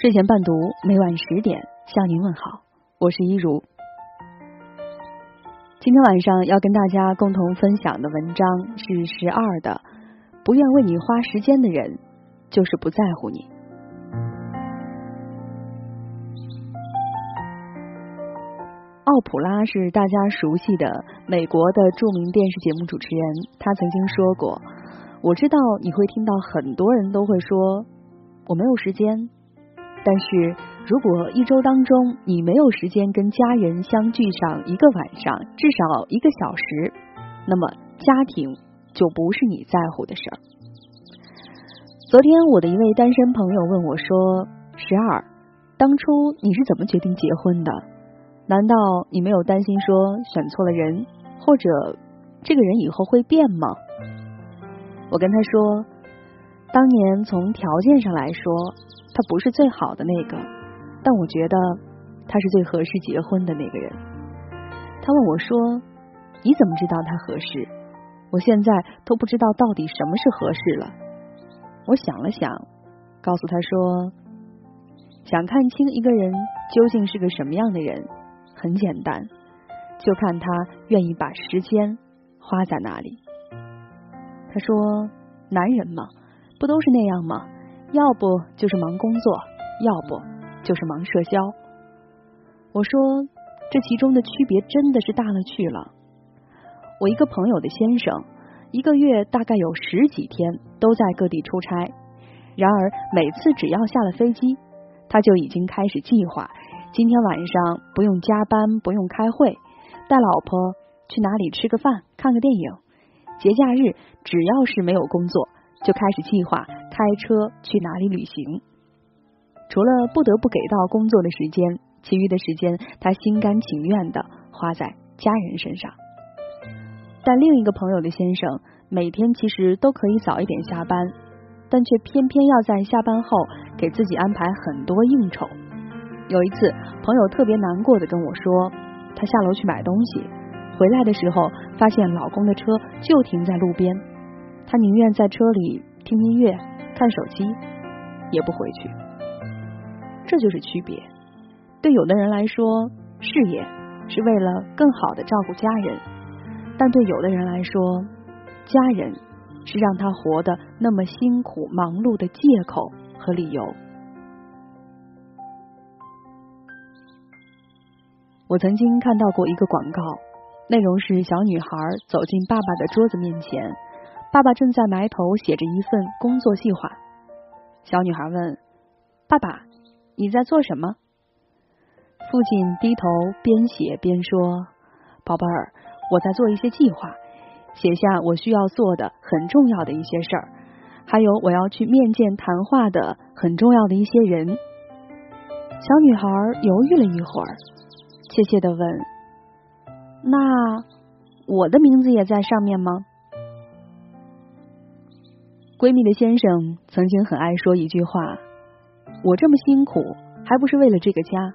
睡前伴读，每晚十点向您问好，我是一如。今天晚上要跟大家共同分享的文章是十二的，不愿为你花时间的人，就是不在乎你。奥普拉是大家熟悉的美国的著名电视节目主持人，他曾经说过：“我知道你会听到很多人都会说，我没有时间。”但是如果一周当中你没有时间跟家人相聚上一个晚上，至少一个小时，那么家庭就不是你在乎的事儿。昨天我的一位单身朋友问我说：“十二，当初你是怎么决定结婚的？难道你没有担心说选错了人，或者这个人以后会变吗？”我跟他说：“当年从条件上来说。”他不是最好的那个，但我觉得他是最合适结婚的那个人。他问我说：“你怎么知道他合适？”我现在都不知道到底什么是合适了。我想了想，告诉他说：“想看清一个人究竟是个什么样的人，很简单，就看他愿意把时间花在哪里。”他说：“男人嘛，不都是那样吗？”要不就是忙工作，要不就是忙社交。我说，这其中的区别真的是大了去了。我一个朋友的先生，一个月大概有十几天都在各地出差，然而每次只要下了飞机，他就已经开始计划今天晚上不用加班，不用开会，带老婆去哪里吃个饭，看个电影。节假日只要是没有工作。就开始计划开车去哪里旅行。除了不得不给到工作的时间，其余的时间他心甘情愿的花在家人身上。但另一个朋友的先生每天其实都可以早一点下班，但却偏偏要在下班后给自己安排很多应酬。有一次，朋友特别难过的跟我说，他下楼去买东西，回来的时候发现老公的车就停在路边。他宁愿在车里听音乐、看手机，也不回去。这就是区别。对有的人来说，事业是为了更好的照顾家人；但对有的人来说，家人是让他活得那么辛苦、忙碌的借口和理由。我曾经看到过一个广告，内容是小女孩走进爸爸的桌子面前。爸爸正在埋头写着一份工作计划。小女孩问：“爸爸，你在做什么？”父亲低头边写边说：“宝贝儿，我在做一些计划，写下我需要做的很重要的一些事儿，还有我要去面见谈话的很重要的一些人。”小女孩犹豫了一会儿，怯怯的问：“那我的名字也在上面吗？”闺蜜的先生曾经很爱说一句话：“我这么辛苦，还不是为了这个家？”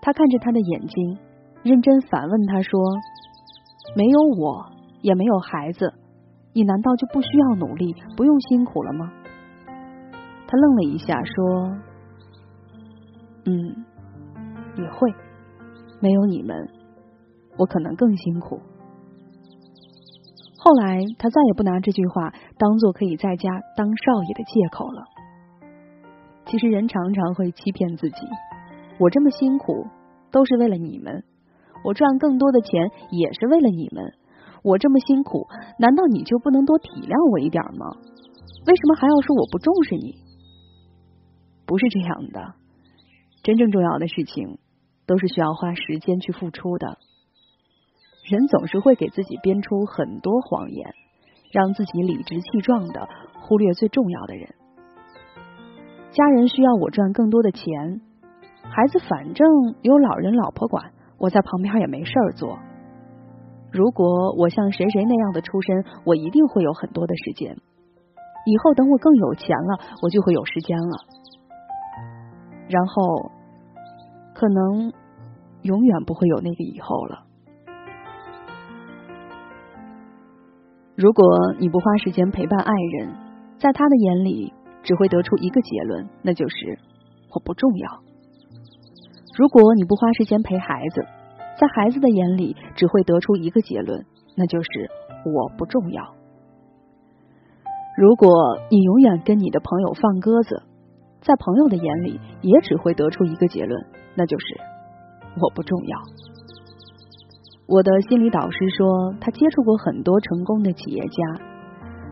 他看着她的眼睛，认真反问她说：“没有我，也没有孩子，你难道就不需要努力，不用辛苦了吗？”他愣了一下，说：“嗯，也会。没有你们，我可能更辛苦。”后来，他再也不拿这句话当做可以在家当少爷的借口了。其实，人常常会欺骗自己：我这么辛苦都是为了你们，我赚更多的钱也是为了你们。我这么辛苦，难道你就不能多体谅我一点吗？为什么还要说我不重视你？不是这样的，真正重要的事情都是需要花时间去付出的。人总是会给自己编出很多谎言，让自己理直气壮的忽略最重要的人。家人需要我赚更多的钱，孩子反正有老人老婆管，我在旁边也没事儿做。如果我像谁谁那样的出身，我一定会有很多的时间。以后等我更有钱了，我就会有时间了。然后，可能永远不会有那个以后了。如果你不花时间陪伴爱人，在他的眼里，只会得出一个结论，那就是我不重要。如果你不花时间陪孩子，在孩子的眼里只会得出一个结论，那就是我不重要。如果你永远跟你的朋友放鸽子，在朋友的眼里也只会得出一个结论，那就是我不重要。我的心理导师说，他接触过很多成功的企业家，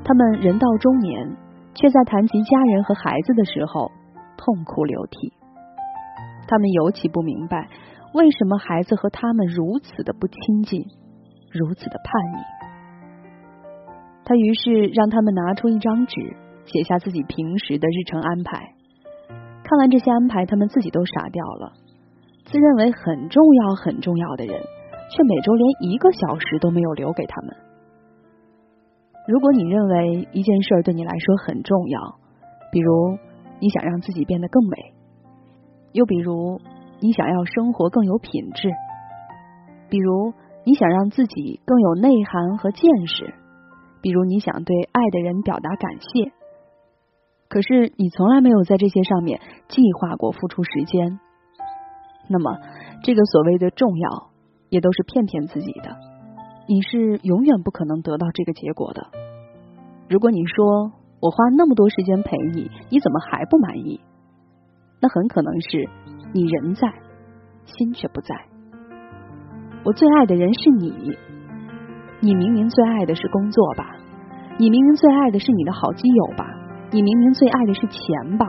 他们人到中年，却在谈及家人和孩子的时候痛哭流涕。他们尤其不明白，为什么孩子和他们如此的不亲近，如此的叛逆。他于是让他们拿出一张纸，写下自己平时的日程安排。看完这些安排，他们自己都傻掉了。自认为很重要、很重要的人，却每周连一个小时都没有留给他们。如果你认为一件事对你来说很重要，比如你想让自己变得更美。又比如，你想要生活更有品质；比如，你想让自己更有内涵和见识；比如，你想对爱的人表达感谢。可是，你从来没有在这些上面计划过付出时间。那么，这个所谓的重要，也都是骗骗自己的。你是永远不可能得到这个结果的。如果你说我花那么多时间陪你，你怎么还不满意？那很可能是你人在，心却不在。我最爱的人是你，你明明最爱的是工作吧？你明明最爱的是你的好基友吧？你明明最爱的是钱吧？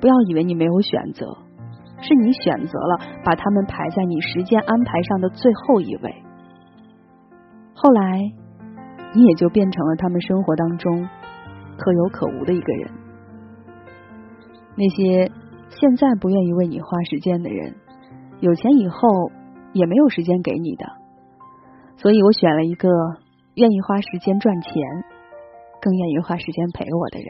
不要以为你没有选择，是你选择了把他们排在你时间安排上的最后一位。后来，你也就变成了他们生活当中可有可无的一个人。那些现在不愿意为你花时间的人，有钱以后也没有时间给你的。所以我选了一个愿意花时间赚钱，更愿意花时间陪我的人。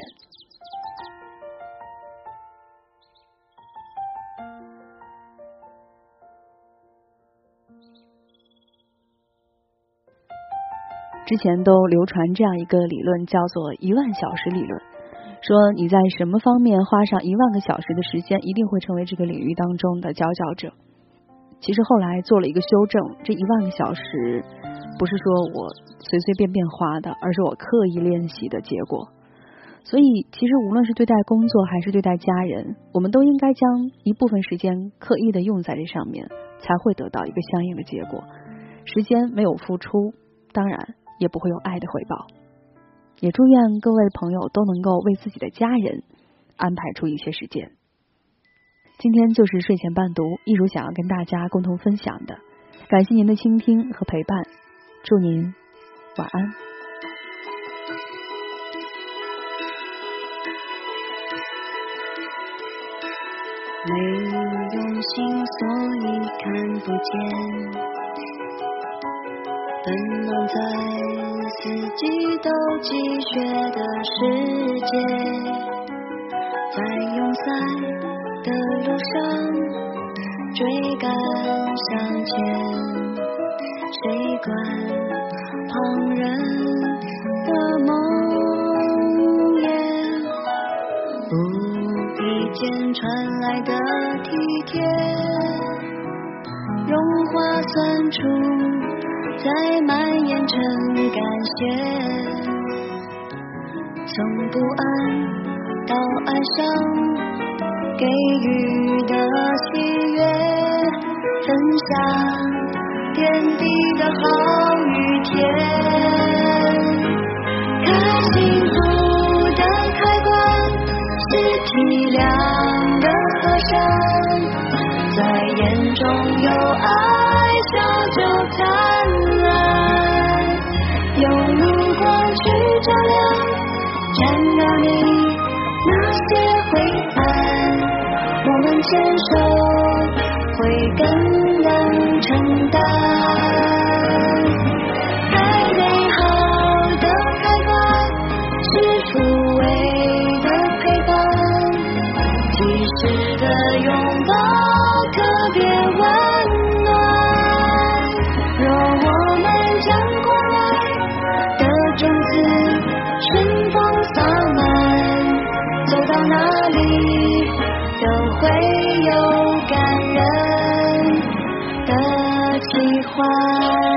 之前都流传这样一个理论，叫做一万小时理论。说你在什么方面花上一万个小时的时间，一定会成为这个领域当中的佼佼者。其实后来做了一个修正，这一万个小时不是说我随随便便花的，而是我刻意练习的结果。所以，其实无论是对待工作还是对待家人，我们都应该将一部分时间刻意的用在这上面，才会得到一个相应的结果。时间没有付出，当然也不会有爱的回报。也祝愿各位朋友都能够为自己的家人安排出一些时间。今天就是睡前伴读，一如想要跟大家共同分享的。感谢您的倾听和陪伴，祝您晚安。没有用心，所以看不见。奔忙在。四季都积雪的世界，在拥塞的路上追赶向前，谁管旁人的梦魇？无意间传来的体贴，融化酸楚。在蔓延成感谢，从不安到爱上，给予的喜悦，分享点滴的好与甜，开幸福的开关是体谅的和善，在眼中有爱，牵手会有感人的奇幻。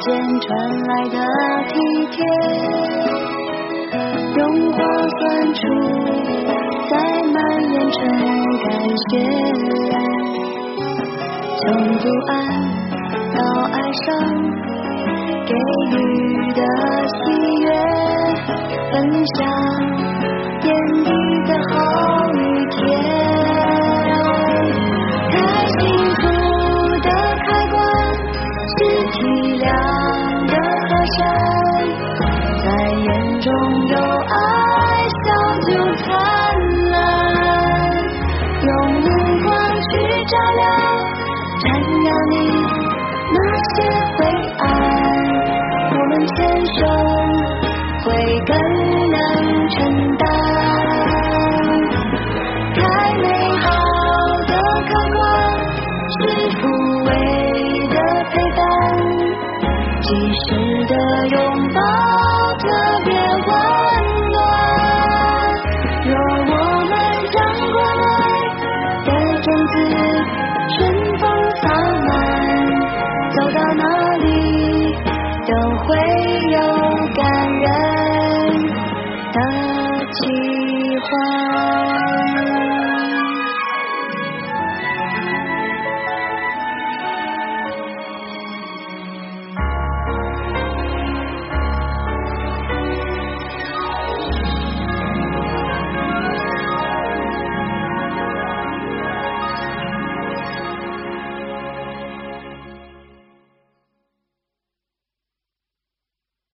间传来的体贴，融化酸楚，在蔓延成感谢。从不安到爱上，给予的喜悦，分享你那些灰暗，我们牵手会更能承担。太美好的开关是抚慰的陪伴，及时的拥抱